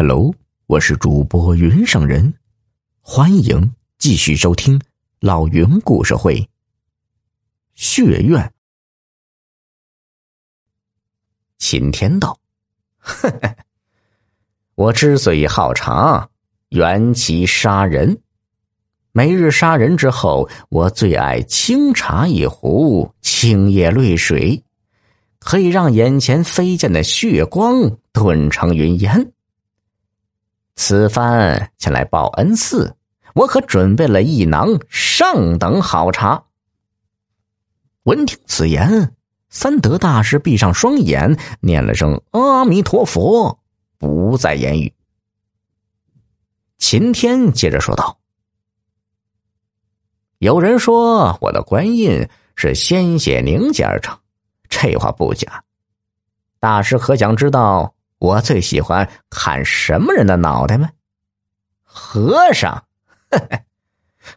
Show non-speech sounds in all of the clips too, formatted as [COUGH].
Hello，我是主播云上人，欢迎继续收听老云故事会。血怨，秦天道，[LAUGHS] 我之所以好茶，缘其杀人。每日杀人之后，我最爱清茶一壶，清冽绿水，可以让眼前飞溅的血光顿成云烟。此番前来报恩寺，我可准备了一囊上等好茶。闻听此言，三德大师闭上双眼，念了声阿弥陀佛，不再言语。秦天接着说道：“有人说我的官印是鲜血凝结而成，这话不假。大师可想知道？”我最喜欢砍什么人的脑袋吗？和尚，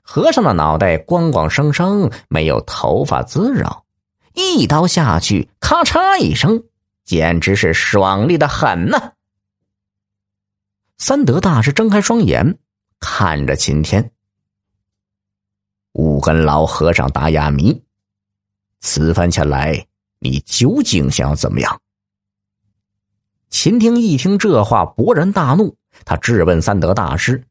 和尚的脑袋光光生生，没有头发滋扰，一刀下去，咔嚓一声，简直是爽利的很呢。三德大师睁开双眼，看着秦天，五根老和尚打哑谜，此番前来，你究竟想要怎么样？秦听一听这话，勃然大怒。他质问三德大师：“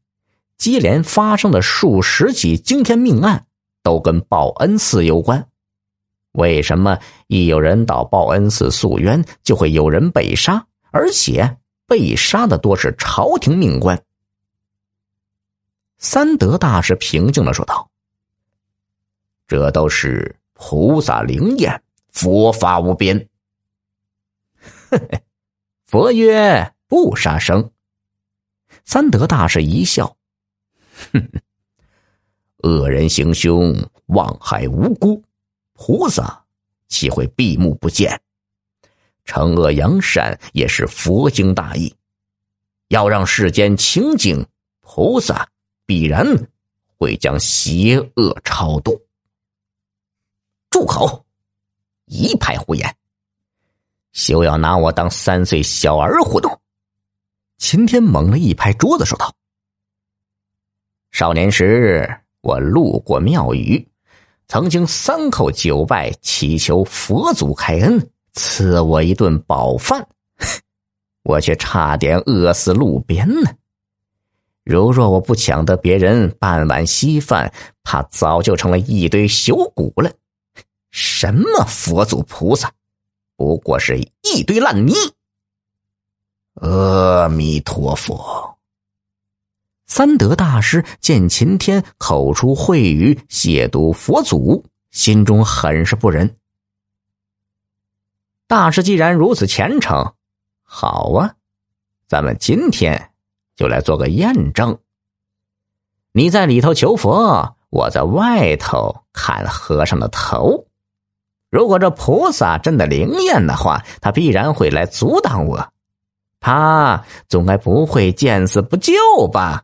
接连发生的数十起惊天命案，都跟报恩寺有关。为什么一有人到报恩寺诉冤，就会有人被杀？而且被杀的多是朝廷命官？”三德大师平静的说道：“这都是菩萨灵验，佛法无边。”嘿嘿。佛曰：“不杀生。”三德大师一笑：“哼，恶人行凶，妄害无辜，菩萨岂会闭目不见？惩恶扬善也是佛经大义。要让世间清净，菩萨必然会将邪恶超度。”住口！一派胡言。休要拿我当三岁小儿糊弄！秦天猛地一拍桌子，说道：“少年时，我路过庙宇，曾经三叩九拜，祈求佛祖开恩，赐我一顿饱饭，[LAUGHS] 我却差点饿死路边呢。如若我不抢得别人半碗稀饭，怕早就成了一堆朽骨了。什么佛祖菩萨！”不过是一堆烂泥。阿弥陀佛。三德大师见秦天口出秽语，亵渎佛祖，心中很是不忍。大师既然如此虔诚，好啊，咱们今天就来做个验证。你在里头求佛，我在外头砍和尚的头。如果这菩萨真的灵验的话，他必然会来阻挡我。他总该不会见死不救吧？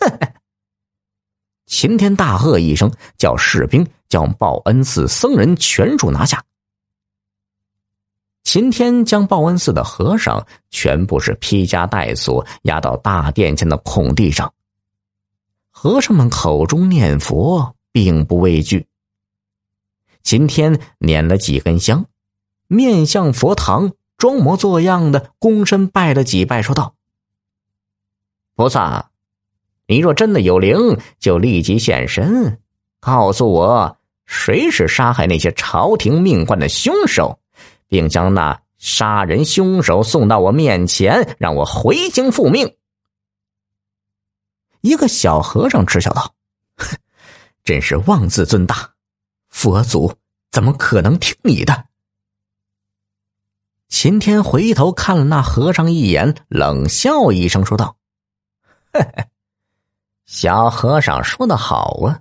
[LAUGHS] 秦天大喝一声，叫士兵将报恩寺僧人全数拿下。秦天将报恩寺的和尚全部是披枷带锁，押到大殿前的空地上。和尚们口中念佛，并不畏惧。秦天捻了几根香，面向佛堂，装模作样的躬身拜了几拜，说道：“菩萨，你若真的有灵，就立即现身，告诉我谁是杀害那些朝廷命官的凶手，并将那杀人凶手送到我面前，让我回京复命。”一个小和尚嗤笑道：“ [LAUGHS] 真是妄自尊大。”佛祖怎么可能听你的？秦天回头看了那和尚一眼，冷笑一声，说道：“嘿 [LAUGHS] 嘿小和尚说的好啊！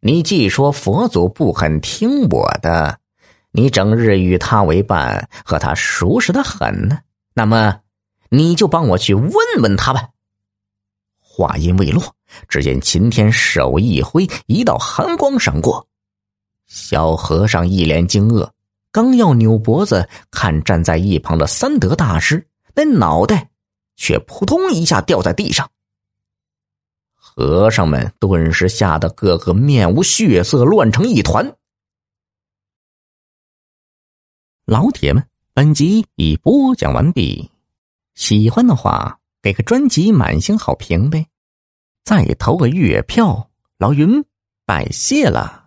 你既说佛祖不肯听我的，你整日与他为伴，和他熟识的很呢。那么，你就帮我去问问他吧。”话音未落，只见秦天手一挥，一道寒光闪过。小和尚一脸惊愕，刚要扭脖子看站在一旁的三德大师，那脑袋却扑通一下掉在地上。和尚们顿时吓得个个面无血色，乱成一团。老铁们，本集已播讲完毕，喜欢的话给个专辑满星好评呗，再投个月票，老云拜谢了。